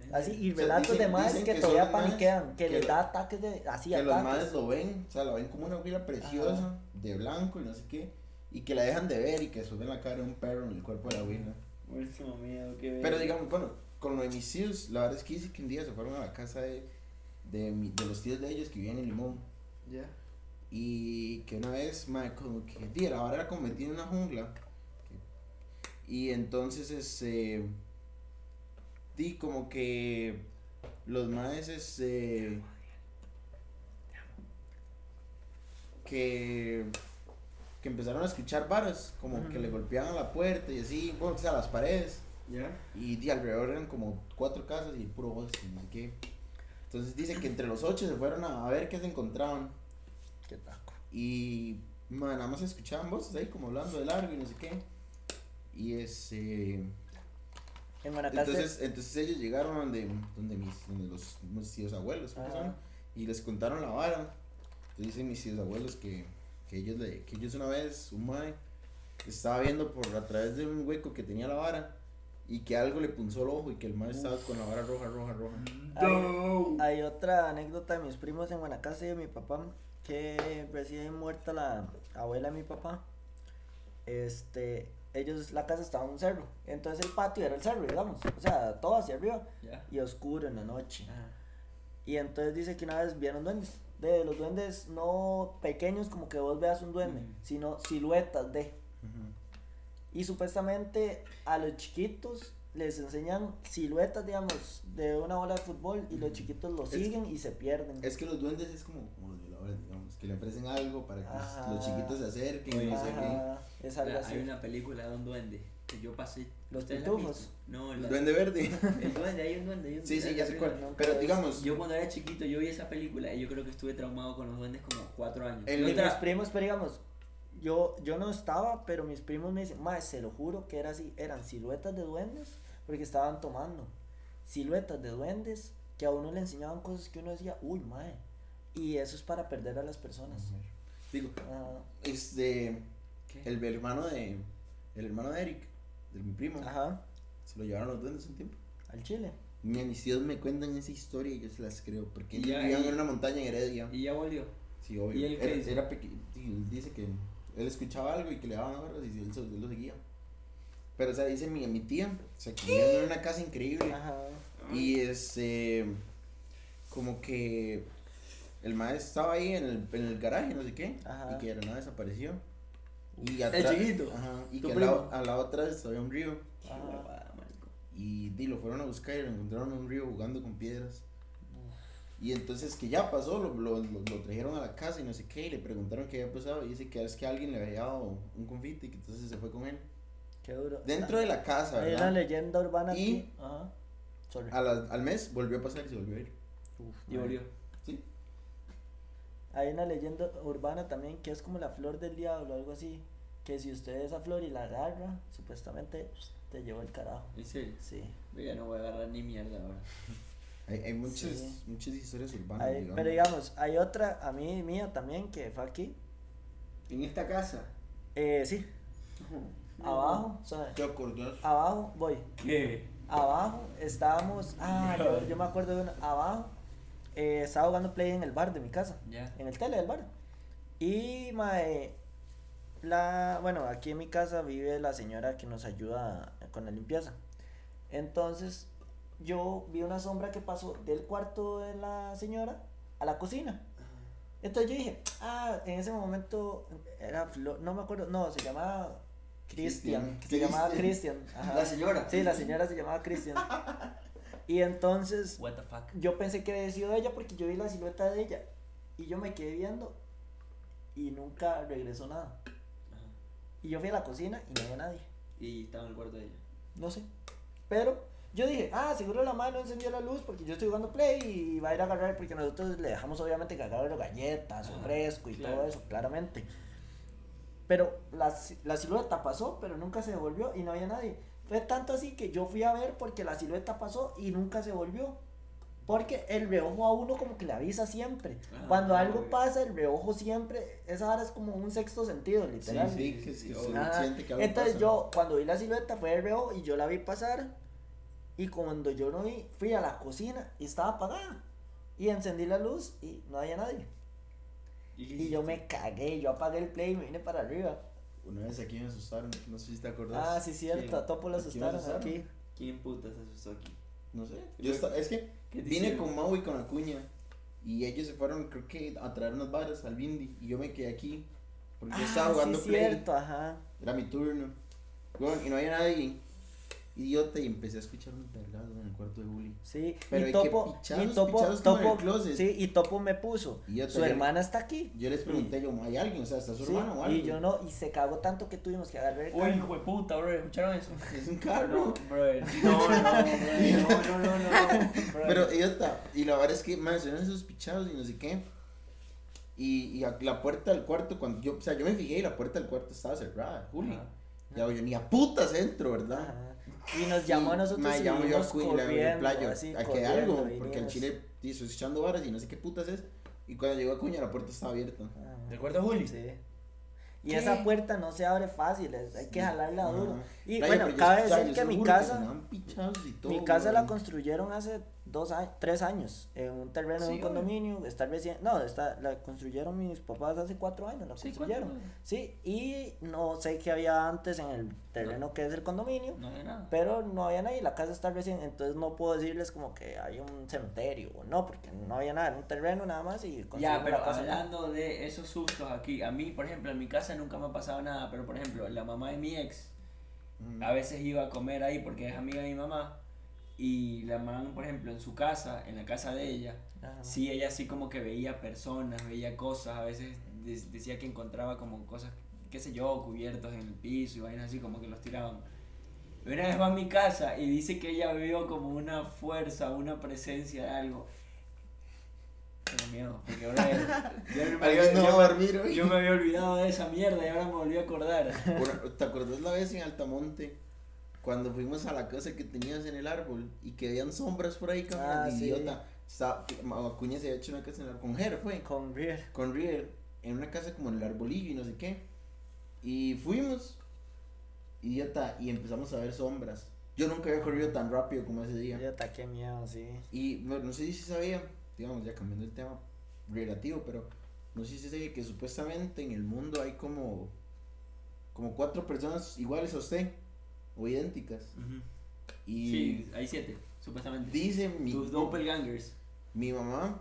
¿En Así, y O sea, relatos dicen- de dicen que, que todavía paniquean, que, que les da ataques de. Así, que los ataques. madres lo ven, o sea, la ven como una huila preciosa, de blanco y no sé qué. Y que la dejan de ver y que suben la cara de un perro en el cuerpo de la huila. Último miedo que Pero digamos, bueno, con lo de mis tíos, la verdad es que dice que un día se fueron a la casa de, de, mi- de los tíos de ellos que vivían en Limón. Ya. Y que una vez, madre, como que, di, la vara era como metida en una jungla. Y entonces, este, di como que los maes, este, que, que empezaron a escuchar varas, como que le golpeaban a la puerta y así, bueno, a las paredes. Y di, alrededor eran como cuatro casas y puro bosque, no sé qué. Entonces dicen que entre los ocho se fueron a, a ver qué se encontraban. Qué taco. Y man, nada más escuchaban voces ahí como hablando de largo y no sé qué. Y ese. En Guanacaste. Entonces, entonces ellos llegaron donde, donde, mis, donde los, mis tíos abuelos y les contaron la vara. Entonces dicen mis tíos abuelos que, que, ellos le, que ellos una vez, un mae, estaba viendo por a través de un hueco que tenía la vara y que algo le punzó el ojo y que el mae estaba con la vara roja, roja, roja. No. Hay otra anécdota de mis primos en Guanacaste y de mi papá, que recién muerta la abuela de mi papá. Este, ellos, la casa estaba en un cerro, entonces el patio era el cerro, digamos, o sea, todo hacia arriba y oscuro en la noche. Ajá. Y entonces dice que una vez vieron duendes, de los duendes no pequeños como que vos veas un duende, sino siluetas de. Y supuestamente a los chiquitos les enseñan siluetas, digamos, de una bola de fútbol y los chiquitos lo Es- siguen y se pierden. Es que los duendes es como, como los violadores, digamos, que le ofrecen algo para que Ajá. los chiquitos se acerquen y Oye, no sé qué. Ajá, es algo La- así. hay una película de un duende que yo pasé. Los ¿Ustedes la han pitufos. No, El duende verde. El duende, hay un duende. hay un Sí, sí, duende ya sé cuál. Pero he digamos, Yo cuando era chiquito, yo vi esa película y yo creo que estuve traumado con los duendes como cuatro años. El- mis primos, pero digamos, yo, yo no estaba, pero mis primos me dicen, mae, se lo juro que era así, eran siluetas de duendes, porque estaban tomando. Siluetas de duendes que a uno le enseñaban cosas que uno decía, uy, mae. Y eso es para perder a las personas. Digo, Ajá. este, ¿Qué? el hermano de, el hermano de Eric, de mi primo, Ajá. se lo llevaron los duendes un tiempo. Al chile. Mi- Mis tíos me cuentan esa historia y yo se las creo, porque ellos ya, vivían en una montaña en Heredia. Y ya volvió. Sí, obvio. ¿Y él qué era, dice? era peque- sí, él dice que él escuchaba algo y que le daban agarras y él, se- él lo seguía. Pero, o sea, dice mi, mi tía, o sea, que vivían en una casa increíble. Ajá. Y este, como que el maestro estaba ahí en el, en el garaje, no sé qué, Ajá. y que de la nada desapareció. Y El chiquito, Ajá, y que lado, primo. al lado atrás había un río. Ajá. Y di, lo fueron a buscar y lo encontraron en un río jugando con piedras. Y entonces que ya pasó, lo, lo, lo, lo trajeron a la casa y no sé qué, y le preguntaron qué había pasado. Y dice que es que alguien le había dado un confite y que entonces se fue con él. Qué duro. Dentro de la casa, Hay una ¿verdad? leyenda urbana Y- aquí. Ajá. Sorry. A la- al mes volvió a pasar y se volvió a ir. Uf, Y volvió. Sí. Hay una leyenda urbana también que es como la flor del diablo, algo así. Que si usted esa flor y la agarra, supuestamente te llevó el carajo. ¿En serio? Sí. Yo ya no voy a agarrar ni mierda ahora. Hay, hay muchas, Sí. muchas historias urbanas. Hay- digamos. pero digamos, hay otra, a mí mía también, que fue aquí. ¿En esta casa? Eh, sí, [LAUGHS] abajo, sea, ¿Te acordás? abajo, voy. ¿Qué? Abajo estábamos, ah, yo, yo me acuerdo de una, abajo, eh, estaba jugando play en el bar de mi casa. Ya. en el tele del bar. Y mae, la, bueno, aquí en mi casa vive la señora que nos ayuda con la limpieza. Entonces, yo vi una sombra que pasó del cuarto de la señora a la cocina. Entonces yo dije, ah, en ese momento era no me acuerdo, no, se llamaba Cristian, se llamaba Cristian. La señora. Sí, la señora se llamaba Cristian. [LAUGHS] Y entonces What the fuck. yo pensé que había sido ella porque yo vi la silueta de ella y yo me quedé viendo y nunca regresó nada. Ajá. Y yo fui a la cocina y no había nadie. Y estaba en el cuarto de ella. No sé. Pero yo dije, ah, seguro la madre no encendió la luz porque yo estoy jugando play y va a ir a agarrar porque nosotros le dejamos obviamente que agarre galletas, Ajá, o fresco y claro. todo eso, claramente. Pero la, la silueta pasó, pero nunca se devolvió y no había nadie. Fue tanto así que yo fui a ver porque la silueta pasó y nunca se volvió. Porque el reojo a uno como que le avisa siempre. Ah, Cuando algo pasa, el reojo siempre, esa hora es como un sexto sentido, literal. sí, sí, que sí, siente que algo Entonces pasa. yo, cuando vi la silueta, fue el reojo y yo la vi pasar. Y cuando yo no vi, fui a la cocina y estaba apagada. Y encendí la luz y no había nadie. Y yo me cagué, yo apagué el play y me vine para arriba. Una vez aquí me asustaron, no sé si te acordás. Ah, sí, cierto, Sí. a Topo lo asustaron asustaron. aquí. ¿Quién puta se asustó aquí? No sé. Yo esta- es que ¿Qué te vine con Mau y con Acuña. Y ellos se fueron, creo que, a traer unas varas al Bindi. Y yo me quedé aquí. Porque yo estaba Ah, jugando sí, play. cierto, ajá. Era mi turno. Bueno, y no había nadie. Idiota, y empecé a escuchar un vergado en el cuarto de Bully. Sí, Pero y hay que Topo, pichados, y Topo, pichados como en el Topo, closet. sí, y Topo me puso, Y yo su hermana está aquí. Yo les pregunté, yo, ¿hay alguien? O sea, ¿está su Sí, hermano o algo? y yo no, y se cagó tanto que tuvimos que agarrar el Uy, carro. hijo de puta, bro. ¿Escucharon eso? Es un carro. No, no, brother. No, no, no, no. brother. Pero, idiota, y la verdad es que, man, eran esos pichados y no sé qué. Y, y a- la puerta del cuarto, cuando yo, o sea, yo me fijé y la puerta del cuarto estaba cerrada, Juli. Ajá. Ya, yo ni a putas entro, ¿verdad? Ajá. Y nos llamó a nosotros Me y llamo yo a corriendo, playo. así, a que algo, porque el chile hizo echando varas y no sé qué putas es. Y cuando llegó a Cuña, la puerta estaba abierta. Ajá. ¿Del cuarto de Juli? Sí. Y ¿Qué? esa puerta no se abre fácil, hay que jalarla Ajá. duro. Y bueno, cabe decir que mi casa, mi casa la construyeron hace dos años, tres años, en un terreno de Sí, un obvio. condominio, está recién, no, está, la construyeron mis papás hace cuatro años, la Sí, construyeron. ¿cuánto? Sí, y no sé qué había antes en el terreno que es el condominio. No hay nada. Pero no había nadie, la casa está recién, entonces no puedo decirles como que hay un cementerio o no, porque no había nada, era un terreno nada más y Ya, pero hablando de esos sustos aquí, a mí, por ejemplo, en mi casa nunca me ha pasado nada, pero por ejemplo, la mamá de mi ex, Mm. a veces iba a comer ahí porque es amiga de mi mamá, y la mamá, por ejemplo, en su casa, en la casa de ella, Ajá. sí, ella así como que veía personas, veía cosas, a veces de- decía que encontraba como cosas, qué sé yo, cubiertos en el piso y vainas así como que los tiraban. Y Una vez va a mi casa y dice que ella vio como una fuerza, una presencia de algo. Tengo miedo, porque ahora yo, me [LAUGHS] había- no yo dormir yo me había olvidado de esa mierda y ahora me volví a acordar. ¿Te acordás la vez en Altamonte? Cuando fuimos a la casa que tenías en el árbol y que habían sombras por ahí caminando, Ah, sí. idiota. Estaba, Acuña se había hecho una casa en el árbol. Con Ger fue. Con Riel. Con Riel. en una casa como en el arbolillo y no sé qué. Y fuimos. Idiota, y empezamos a ver sombras. Yo nunca había corrido tan rápido como ese día. Ya qué miedo, sí. Y bueno, no sé si sabía, digamos, ya cambiando el tema relativo, pero no sé si sabía que supuestamente en el mundo hay como, como cuatro personas iguales a usted o idénticas. Y Sí, hay siete, supuestamente. dice mi, Tus doppelgangers. mi mamá,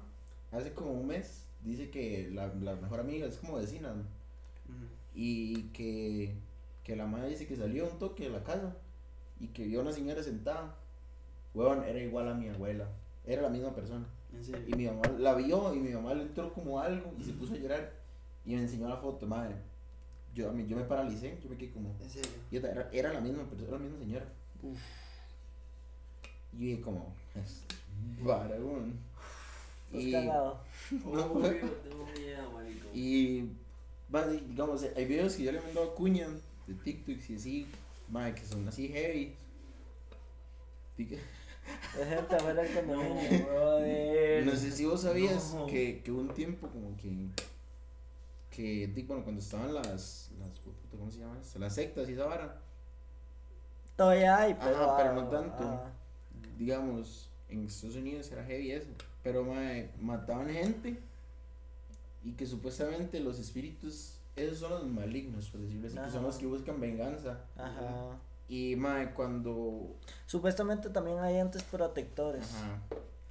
hace como un mes, dice que la, la mejor amiga es como vecina ¿no? y que, que la madre dice que salió un toque de la casa y que vio a una señora sentada. Huevón, era igual a mi abuela, era la misma persona. En serio. Y mi mamá la vio y mi mamá le entró como algo y se puso a llorar y me enseñó la foto, madre. Yo, a mí- yo me paralicé, yo me quedé como... En serio. y era, era la misma persona, era la misma señora. Y yo dije como... Es vara, weón. Estás Y, cagado. [LAUGHS] Uy, tengo miedo, marico. y digamos, hay videos que yo le he mandado a Cuña de TikToks y así, madre, que son así heavy. [LAUGHS] No. No sé si vos sabías No. que, que hubo un tiempo como que. Que, bueno, cuando estaban las. las ¿Cómo se llama? Las sectas y esa vara. Todavía hay, pero. Ajá, pero no ah, tanto. ah. Digamos, en Estados Unidos era heavy eso. Pero mae, mataban gente. Y que supuestamente los espíritus. Esos son los malignos, por decirlo así. Que son los que buscan venganza. Ajá. Y mae, cuando. Supuestamente también hay entes protectores. Ajá.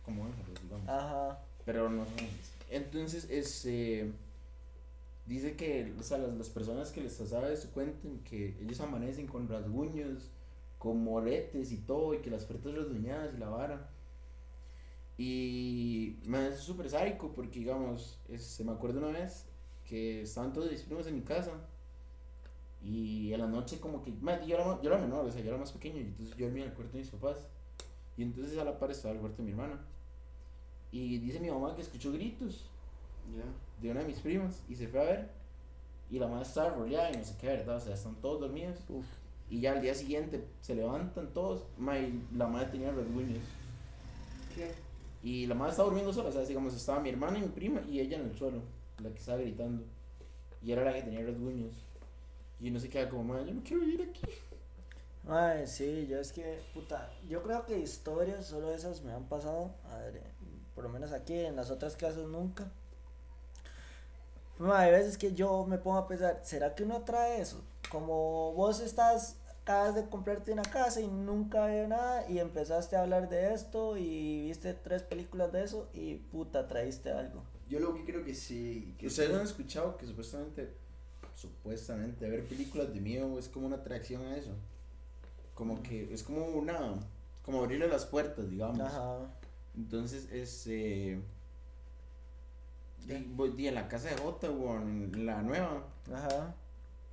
Como ángeles, digamos. Ajá. pero no son. Entonces, este, dice que, o sea, las, las personas que les pasaba eso cuentan que ellos amanecen con rasguños, con moretes y todo, y que las frutas rasguñadas y la vara. Y me es súper sádico porque, digamos, este, me acuerdo una vez que estaban todos mis primos en mi casa. Y en la noche como que, ma, yo, era, yo era menor, o sea, yo era más pequeño, y entonces yo dormía en el cuarto de mis papás. Y entonces a la par estaba el cuarto de mi hermana. Y dice mi mamá que escuchó gritos Ya. De una de mis primas y se fue a ver. Y la madre estaba rodeada y no sé qué, ¿verdad? O sea, están todos dormidos. Uf. Y ya al día siguiente se levantan todos. ma, y la madre tenía rasguños. ¿Qué? Y la madre estaba durmiendo sola, o sea, digamos, estaba mi hermana y mi prima y ella en el suelo, la que estaba gritando. Y era la que tenía rasguños. Y no se queda como, madre, yo no quiero vivir aquí. Ay, sí, yo es que, puta, yo creo que historias, solo esas me han pasado, a ver, eh, por lo menos aquí, en las otras casas nunca. Hay veces que yo me pongo a pensar, ¿será que uno trae eso? Como vos estás, acabas de comprarte una casa y nunca había nada y empezaste a hablar de esto y viste tres películas de eso y puta, traíste algo. Yo lo que creo que sí. Que ¿Ustedes han escuchado que supuestamente, supuestamente, ver películas de miedo es como una atracción a eso? Como que es como una, como abrirle las puertas, digamos. Ajá. Entonces, es, eh, Di, en la casa de Jota, weón, en la nueva, Ajá.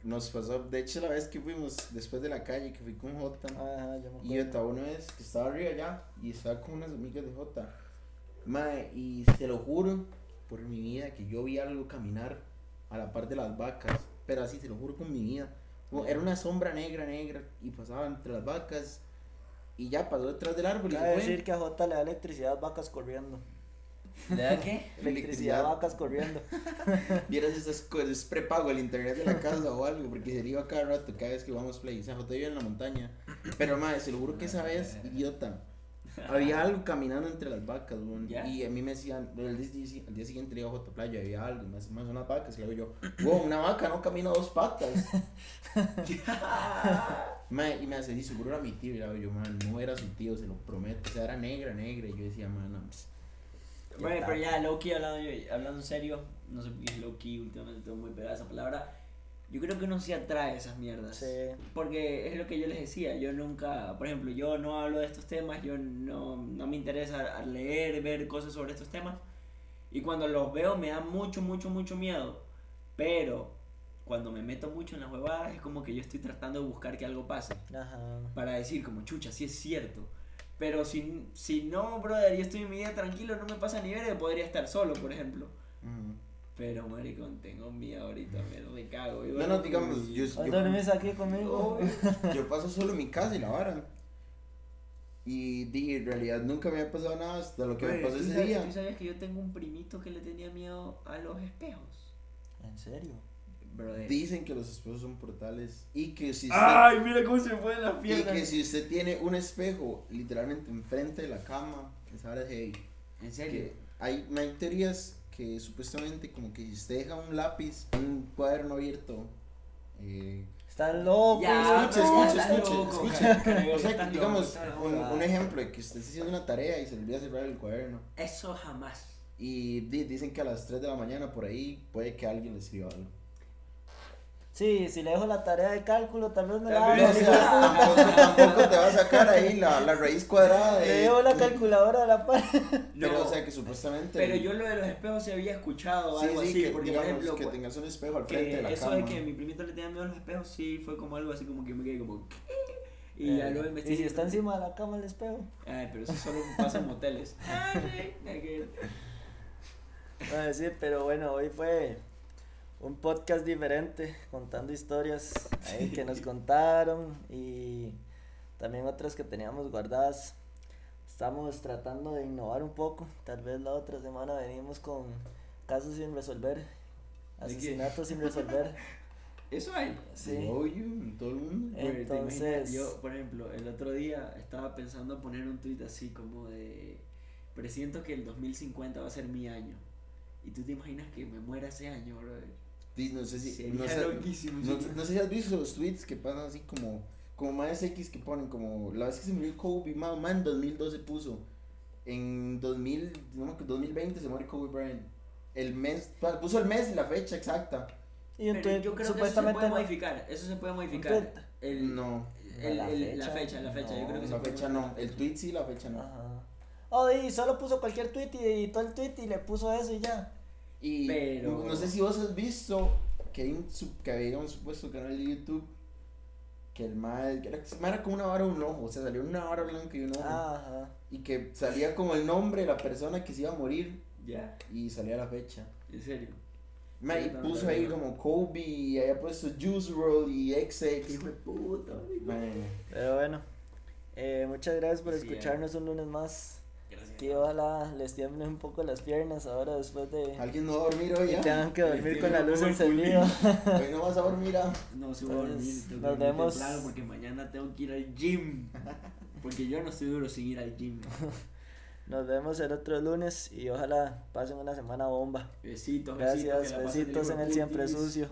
nos pasó, de hecho la vez que fuimos después de la calle, que fui con Jota, Ajá, yo me y estaba una vez que estaba arriba allá, y estaba con unas amigas de Jota, mae, y se lo juro por mi vida que yo vi algo caminar a la par de las vacas, pero así, se lo juro con mi vida, Como era una sombra negra, negra, y pasaba entre las vacas, y ya pasó detrás del árbol y Cabe decir que a J le da electricidad vacas corriendo. ¿Le da qué? [LAUGHS] Electricidad vacas corriendo. [LAUGHS] Vieras esas cosas, es prepago el internet de la casa o algo, porque se le iba cada rato, cada vez que vamos play. O sea, Jota vive en la montaña. Pero, madre, se lo juro que esa vez, idiota, había algo caminando entre las vacas, weón. ¿Ya? Y a mí me decían, el día, el día siguiente le digo a Jota Playa, había algo, más, más unas vacas. Y le digo yo, wow, una vaca no camina dos patas. [LAUGHS] Mae, y me hace, y seguro era mi tío. Y le digo yo, man, no era su tío, se lo prometo. O sea, era negra, negra. Y yo decía, man, no, pues, Bueno, pero ya, Loki, hablando, hablando en serio, no sé por qué es Loki, últimamente tengo muy pegada esa palabra. Yo creo que uno sí atrae esas mierdas. Sí. Porque es lo que yo les decía, yo nunca, por ejemplo, yo no hablo de estos temas, yo no, no me interesa leer, ver cosas sobre estos temas. Y cuando los veo me da mucho, mucho, mucho miedo. Pero cuando me meto mucho en las huevadas es como que yo estoy tratando de buscar que algo pase. Ajá. Para decir como, chucha, sí es cierto. Pero si, si no, brother, yo estoy en mi vida tranquilo, no me pasa ni ver, podría estar solo, por ejemplo. Pero, maricón, tengo miedo ahorita, me recago. No, no, digamos, yo, ¿Dónde yo, dormís aquí conmigo? [LAUGHS] yo paso solo en mi casa y la vara. Y di, en realidad nunca me había pasado nada hasta lo que me pasó ¿tú ese sabes- día. ¿Tú sabías que yo tengo un primito que le tenía miedo a los espejos? ¿En serio? Brother. Dicen que los espejos son portales y que si usted, Ay, mira cómo se me ponen las y que si usted tiene un espejo literalmente enfrente de la cama, esa hora es heavy. En serio. Hay, hay teorías que supuestamente como que si usted deja un lápiz, un cuaderno abierto, eh, Están locos. Escuche, loco. escuche, escuche, O sea, digamos, un, ejemplo de que usted está haciendo una tarea y se le olvida cerrar el cuaderno. Eso jamás. Y di- dicen que a las 3 de la mañana por ahí puede que alguien le escriba algo. Sí, si le dejo la tarea de cálculo, tal vez me la haga. O sea, [LAUGHS] tampoco, tampoco te va a sacar ahí la, la raíz cuadrada de... Le dejo la calculadora a la par. [LAUGHS] Pero, No. o sea, que supuestamente... Pero yo lo de los espejos se había escuchado Sí, algo sí, así, que, porque digamos, por ejemplo, que tengas un espejo al frente de la eso cama. de que mi primito le tenía miedo a los espejos, sí, fue como algo así como que me quedé como... ¿qué? Y Eh, ya luego y investigué. si está encima de la cama el espejo. Ay, pero eso solo pasa en moteles. [LAUGHS] Ay, sí, pero bueno, hoy fue un podcast diferente, contando historias ahí que nos contaron y también otras que teníamos guardadas. Estamos tratando de innovar un poco. Tal vez la otra semana venimos con casos sin resolver, asesinatos sin resolver. [LAUGHS] Eso hay. Sí. Obvio, en todo el mundo. Entonces- Yo, por ejemplo, el otro día estaba pensando poner un tweet así como de. Presiento que el 2050 va a ser mi año. Y tú te imaginas que me muera ese año, brother. Sí, No sé si... Sería No sé, loquísimo. no, sí. no sé si has visto los tweets que pasan así como... Como más X que ponen como... La vez que se murió Kobe, man, man, en 2012 puso. En 2000, no me acuerdo, 2020 se muere Kobe Bryant. El mes... Puso el mes y la fecha exacta. Y un Pero tweet, yo creo que eso se puede modificar. Eso se puede modificar. El, No, el- La el- la fecha. fecha, la fecha. Yo creo que se la puede fecha no. El tweet sí, la fecha no. Ajá. Oh, y solo puso cualquier tweet y editó el tweet y le puso eso y ya. Y Pero- no sé si vos has visto que, hay un, sub- que había un supuesto canal de YouTube que el mal que era, era como una vara un ojo, o sea, salió una vara blanca y un ojo. Ajá. Y que salía como el nombre de la persona que se iba a morir Ya, y salía la fecha. en serio. Sí, no, puso no, ahí no. como Kobe y había puesto Juice WRLD y XX. Hijo de puta, Pero bueno, eh, muchas gracias por Sí, escucharnos un lunes más. Gracias. Que ojalá les tiemblen un poco las piernas ahora después de Alguien no va a dormir hoy que ya. tengan que dormir Sí, con la luz encendida. [LAUGHS] Hoy no vas a dormir. ah. No, si voy a dormir, tengo nos vemos. temprano porque mañana tengo que ir al gym. Porque yo no estoy duro sin ir al gym. [LAUGHS] Nos vemos el otro lunes y ojalá pasen una semana bomba. Besitos, Gracias, besitos. la pasen besitos en el siempre sucio.